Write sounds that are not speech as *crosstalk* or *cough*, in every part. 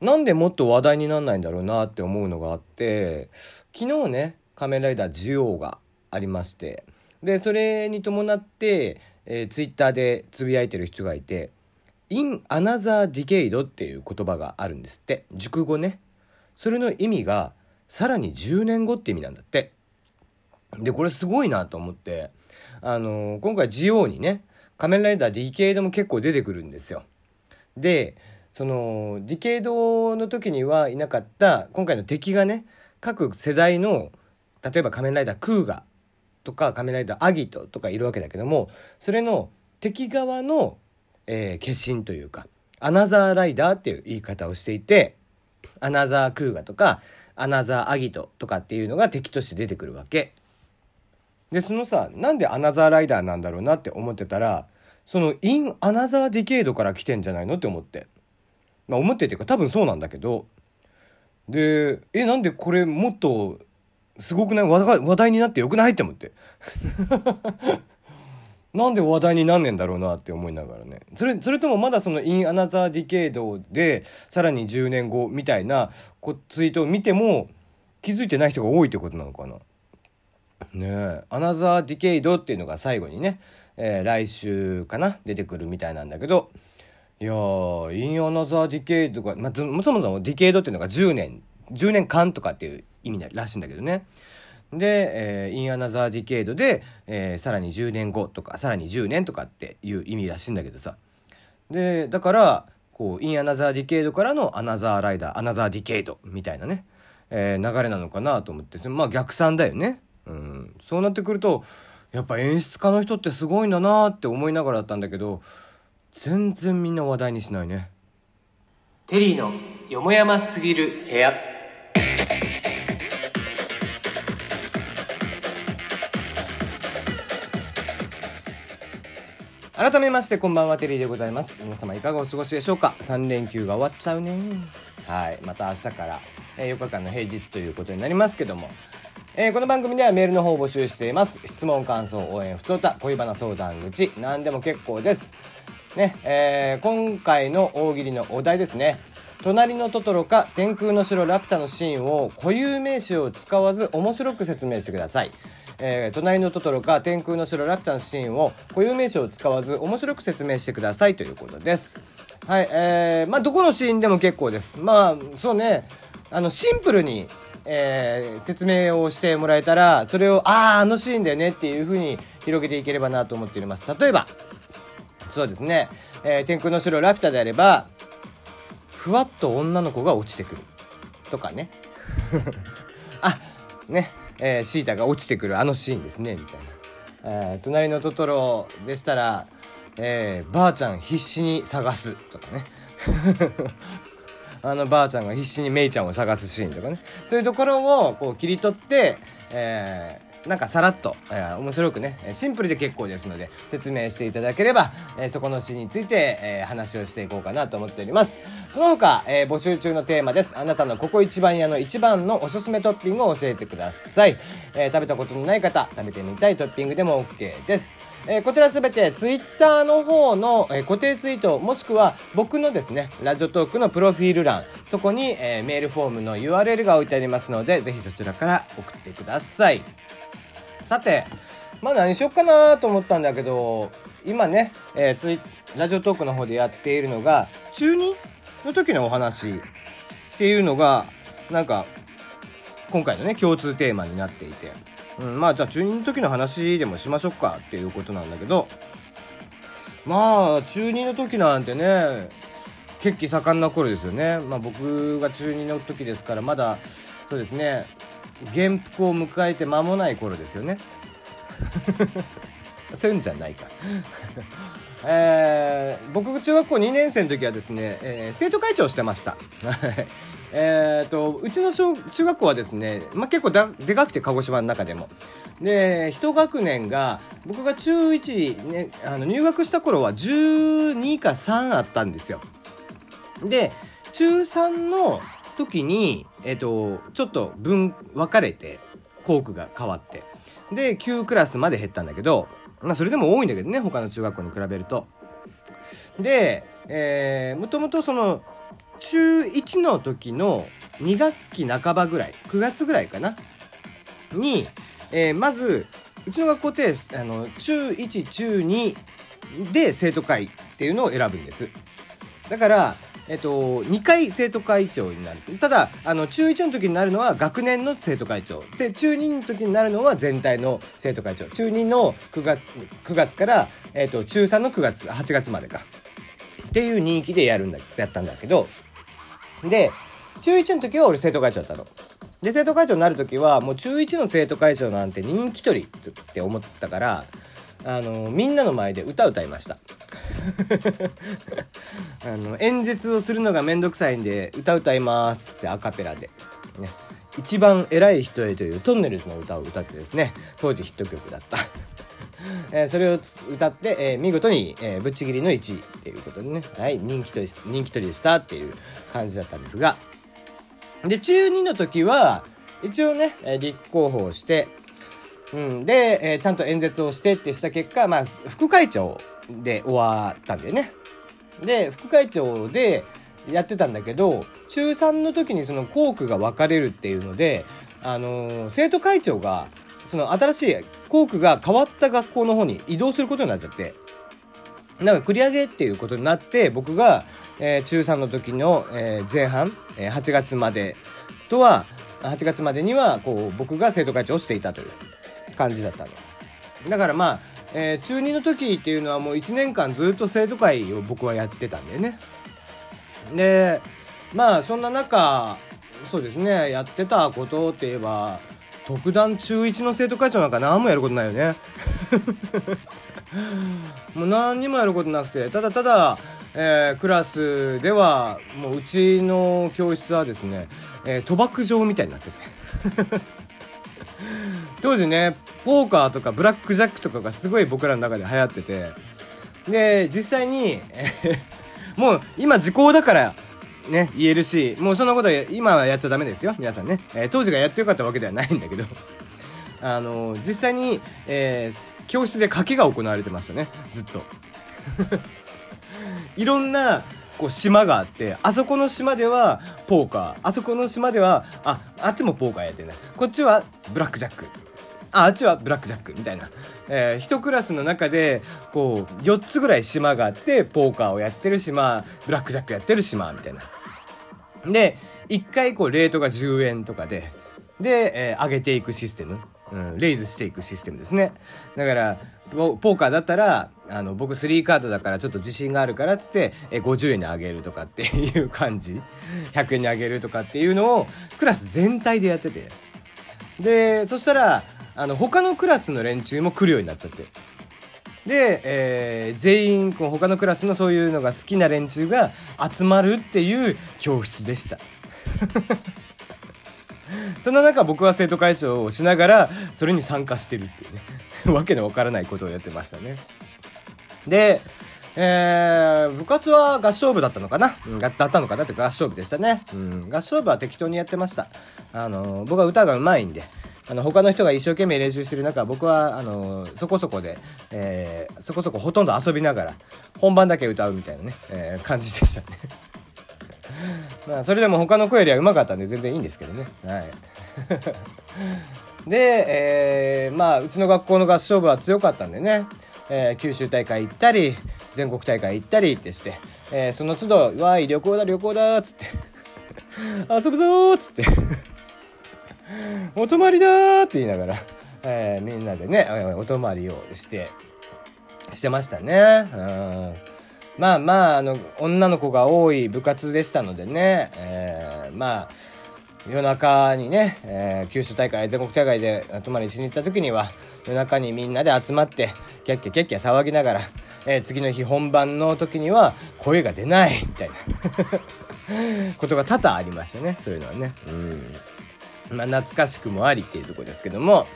なんでもっと話題になんないんだろうなって思うのがあって昨日ね「仮面ライダージオウ」がありましてでそれに伴って、えー、ツイッターでつぶやいてる人がいて「in another decade」っていう言葉があるんですって。熟語ね。それの意味がさらに10年後って意味なんだって。でこれすごいなと思ってあのー、今回ジオウにね仮面ライダーディケイドも結構出てくるんですよ。でそのディケイドの時にはいなかった今回の敵がね各世代の例えば仮面ライダークーガとか仮面ライダーアギトとかいるわけだけどもそれの敵側の、えー、化身というかアナザーライダーっていう言い方をしていてアナザークーガとかアナザーアギトとかっていうのが敵として出てくるわけ。でそのさなんでアナザーライダーなんだろうなって思ってたらそのインアナザーディケイドから来てんじゃないのって思って。まあ思ってっていうか多分そうなんだけど。で、え、なんでこれもっとすごくない？話題になってよくない？って思って。*laughs* なんで話題になんねんだろうなって思いながらね。それ、それともまだその In Another Decade でさらに10年後みたいなツイートを見ても気づいてない人が多いってことなのかな。ねえ。アナザーディケイドっていうのが最後にね、えー、来週かな？出てくるみたいなんだけどいやー in another decade が、まあ、そもそも decade っていうのが10年10年間とかっていう意味らしいんだけどね。で、えー、 in another decade で、えー、さらに10年後とかさらに10年とかっていう意味らしいんだけどさ。でだからこう in another decade からのアナザーライダーアナザーディケイドみたいなね、えー、流れなのかなと思って。まあ逆算だよね、うん、そうなってくるとやっぱ演出家の人ってすごいんだなって思いながらだったんだけど全然みんな話題にしないね。テリーのよもやますぎる部屋。改めましてこんばんはテリーでございます。皆様いかがお過ごしでしょうか？3連休が終わっちゃうね。はい。また明日から、え4日間の平日ということになりますけども。えー、この番組ではメールの方を募集しています。質問感想応援ふつおた恋バナ相談口何でも結構ですねえー、今回の大喜利のお題ですね。隣のトトロか天空の城ラピュタのシーンを固有名詞を使わず面白く説明してください。えー、隣のトトロか天空の城ラピュタのシーンを固有名詞を使わず面白く説明してくださいということです。はいえー、まあどこのシーンでも結構です。まあそうね。あのシンプルにえー、説明をしてもらえたら、それを、ああ、あのシーンだよねっていう風に広げていければなと思っております。例えば、そうですね、えー、天空の城ラピュタであれば、ふわっと女の子が落ちてくる。とかね。*laughs* あ、ね、えー、シータが落ちてくるあのシーンですね、みたいな。えー、隣のトトロでしたら、えー、ばあちゃん必死に探すとかね。*laughs* あのばあちゃんが必死にメイちゃんを探すシーンとかねそういうところをこう切り取って、え、なんかさらっと、えー、面白くねシンプルで結構ですので説明していただければ、えー、そこのシーンについて、えー、話をしていこうかなと思っております。その他、えー、募集中のテーマです。あなたのここ一番屋の一番のおすすめトッピングを教えてください、えー、食べたことのない方食べてみたいトッピングでも OK です。えー、こちらすべてツイッターの方の、えー、固定ツイートもしくは僕のですねラジオトークのプロフィール欄そこに、えー、メールフォームの URL が置いてありますのでぜひそちらから送ってください。さてまあ何しよっかなと思ったんだけど今ね、えー、ツイラジオトークの方でやっているのが中2の時のお話っていうのがなんか今回のね共通テーマになっていて。うん、まあじゃあ中2の時の話でもしましょうかっていうことなんだけど。まあ中2の時なんてね血気盛んな頃ですよね。まあ僕が中2の時ですからまだそうですね元服を迎えて間もない頃ですよね。*laughs* *laughs* そういうんじゃないか。えー、僕中学校2年生の時はですね、えー、生徒会長をしてました。*laughs* えーと、うちの小中学校はですね、まあ、結構だでかくて鹿児島の中でも。で一学年が僕が中1、ね、あの入学した頃は12か3あったんですよ。で中3の時に、えーと、ちょっと分分かれて校区が変わって。で9クラスまで減ったんだけど、まあ、それでも多いんだけどね他の中学校に比べると。で、えー、もともとその中1の時の2学期半ばぐらい9月ぐらいかなに、えー、まずうちの学校ってあの中1中2で生徒会っていうのを選ぶんです。だからえっと、2回生徒会長になる。ただ、あの、中1の時になるのは学年の生徒会長。で、中2の時になるのは全体の生徒会長。中2の9月、9月から、えっと、中3の9月、8月までか。っていう人気でやるんだ、やったんだけど、で、中1の時は俺生徒会長だったの。で、生徒会長になる時は、もう中1の生徒会長なんて人気取りって思ったから、あの、みんなの前で歌歌いました。あの、演説をするのがめんどくさいんで、歌歌いますってアカペラで。ね。一番偉い人へというトンネルズの歌を歌ってですね、当時ヒット曲だった。*laughs* え、それを歌って、えー、見事に、えー、ぶっちぎりの1位っていうことでね、はい、人気取り、人気取りでしたっていう感じだったんですが、で、中2の時は、一応ね、え立候補をして、うん、で、え、ちゃんと演説をしてってした結果、まあ、副会長で終わったんだよね。で、副会長でやってたんだけど、中3の時にその校区が分かれるっていうので、あのー、生徒会長が、その新しい校区が変わった学校の方に移動することになっちゃって、なんか繰り上げっていうことになって、僕が、えー、中3の時の、えー、前半、えー、8月までとは、8月までには、こう、僕が生徒会長をしていたという感じだったの。だからまあ、えー、中2の時っていうのはもう1年間ずっと生徒会を僕はやってたんだよね。で、まあそんな中、そうですね、やってたことって言えば、特段中1の生徒会長なんか何もやることないよね。*laughs* もう何にもやることなくて、ただただ、えー、クラスでは、もううちの教室はですね、えー、賭博場みたいになってて。*laughs* 当時ね、ポーカーとかブラックジャックとかがすごい僕らの中で流行ってて、で、実際に、*laughs* もう今時効だからね、言えるし、もうそんなこと今はやっちゃダメですよ、皆さんね。えー、当時がやってよかったわけではないんだけど、*laughs* あのー、実際に、えー、教室で賭けが行われてましたね、ずっと。いろんな、こう島があって、あそこの島ではポーカー、あそこの島では、あ、あっちもポーカーやってるね。こっちはブラックジャック。あ、あっちはブラックジャックみたいな。えー、一クラスの中で、こう、4つぐらい島があって、ポーカーをやってる島、ブラックジャックやってる島、みたいな。で、一回こう、レートが10円とかで、で、えー、上げていくシステム。うん、レイズしていくシステムですね。だから、ポーカーだったら、あの、僕3カードだからちょっと自信があるからっつって、え、50円にあげるとかっていう感じ。100円にあげるとかっていうのを、クラス全体でやってて。で、そしたら、あの、他のクラスの連中も来るようになっちゃって。で、えー、全員、こう他のクラスのそういうのが好きな連中が集まるっていう教室でした。*laughs* そんな中僕は生徒会長をしながら、それに参加してるっていうね、わけのわからないことをやってましたね。で、えー、部活は合唱部だったのかな、うん、だったのかなって合唱部でしたね。うん、合唱部は適当にやってました。あの、僕は歌が上手いんで、あの、他の人が一生懸命練習してる中、僕は、あの、そこそこで、えー、そこそこほとんど遊びながら、本番だけ歌うみたいなね、えー、感じでしたね。*laughs* まあ、それでも他の子よりは上手かったんで全然いいんですけどね。はい。*laughs* で、えー、まあ、うちの学校の合唱部は強かったんでね、えー、九州大会行ったり、全国大会行ったりってして、えー、その都度、わい、旅行だ、旅行だ、っつって。遊ぶぞっつって。お泊まりだって言いながら、えー、みんなでね、お泊まりをして、してましたね。うん。まあまあ、あの、女の子が多い部活でしたのでね、えー、まあ、夜中にね、えー、九州大会、全国大会で泊まりしに行った時には、夜中にみんなで集まって、キャッキャキャッキャ騒ぎながら、えー、次の日本番の時には声が出ないみたいな *laughs* ことが多々ありましたね、そういうのはね。うん。まあ、懐かしくもありっていうとこですけども、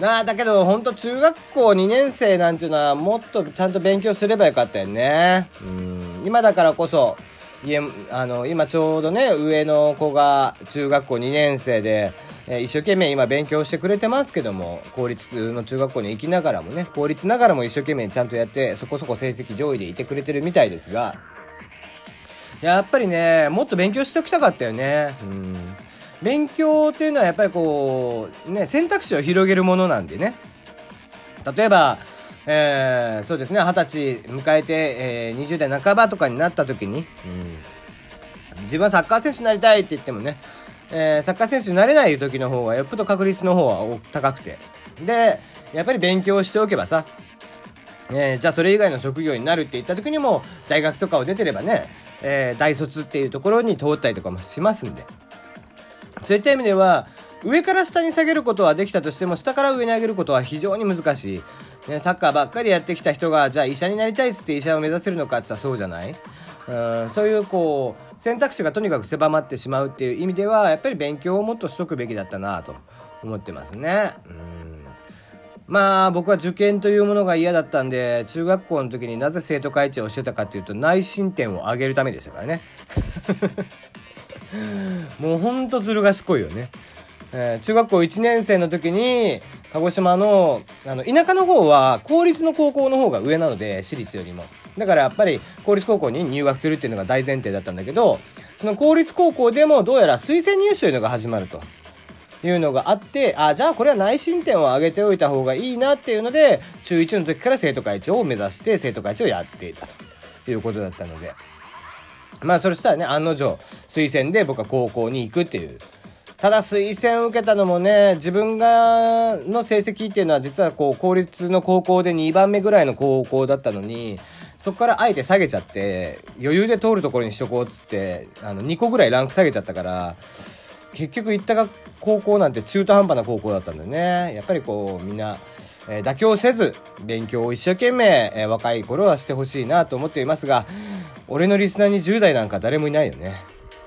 なあ、だけど、ほんと中学校2年生なんていうのは、もっとちゃんと勉強すればよかったよね。うん。今だからこそ、家、あの、今ちょうどね、上の子が中学校2年生で、えー、一生懸命今勉強してくれてますけども、公立の中学校に行きながらもね、公立ながらも一生懸命ちゃんとやって、そこそこ成績上位でいてくれてるみたいですが、やっぱりねもっと勉強しておきたかったよね。うん。勉強っていうのはやっぱりこうね選択肢を広げるものなんでね。例えばえー、そうですね二十歳迎えて、えー、20代半ばとかになった時に、うん、自分はサッカー選手になりたいって言ってもね、えー、サッカー選手になれない時の方がよっぽど確率の方は高くて。でやっぱり勉強しておけばさえー、じゃあそれ以外の職業になるって言った時にも大学とかを出てればね、えー、大卒っていうところに通ったりとかもしますんで。そういった意味では上から下に下げることはできたとしても下から上に上げることは非常に難しい。ね、サッカーばっかりやってきた人がじゃあ医者になりたいっつって医者を目指せるのかって言ったらそうじゃない。うんそういうこう選択肢がとにかく狭まってしまうっていう意味ではやっぱり勉強をもっとしとくべきだったなと思ってますね。うん。まあ僕は受験というものが嫌だったんで中学校の時になぜ生徒会長をしてたかっていうと内申点を上げるためでしたからね。*laughs* もうほんとずる賢いよね、えー、中学校1年生の時に鹿児島のあの田舎の方は公立の高校の方が上なので私立よりも。だからやっぱり公立高校に入学するっていうのが大前提だったんだけどその公立高校でもどうやら推薦入試というのが始まると。いうのがあってあじゃあこれは内申点を上げておいた方がいいなっていうので中1の時から生徒会長を目指して生徒会長をやっていたということだったので。まあそれしたらね案の定推薦で僕は高校に行くっていう。ただ推薦を受けたのもね自分がの成績っていうのは実はこう公立の高校で2番目ぐらいの高校だったのにそこからあえて下げちゃって余裕で通るところにしとこうっつってあの2個ぐらいランク下げちゃったから結局行った高校なんて中途半端な高校だったんだよね。やっぱりこうみんな、えー、妥協せず勉強を一生懸命、えー、若い頃はしてほしいなと思っていますが俺のリスナーに10代なんか誰もいないよね。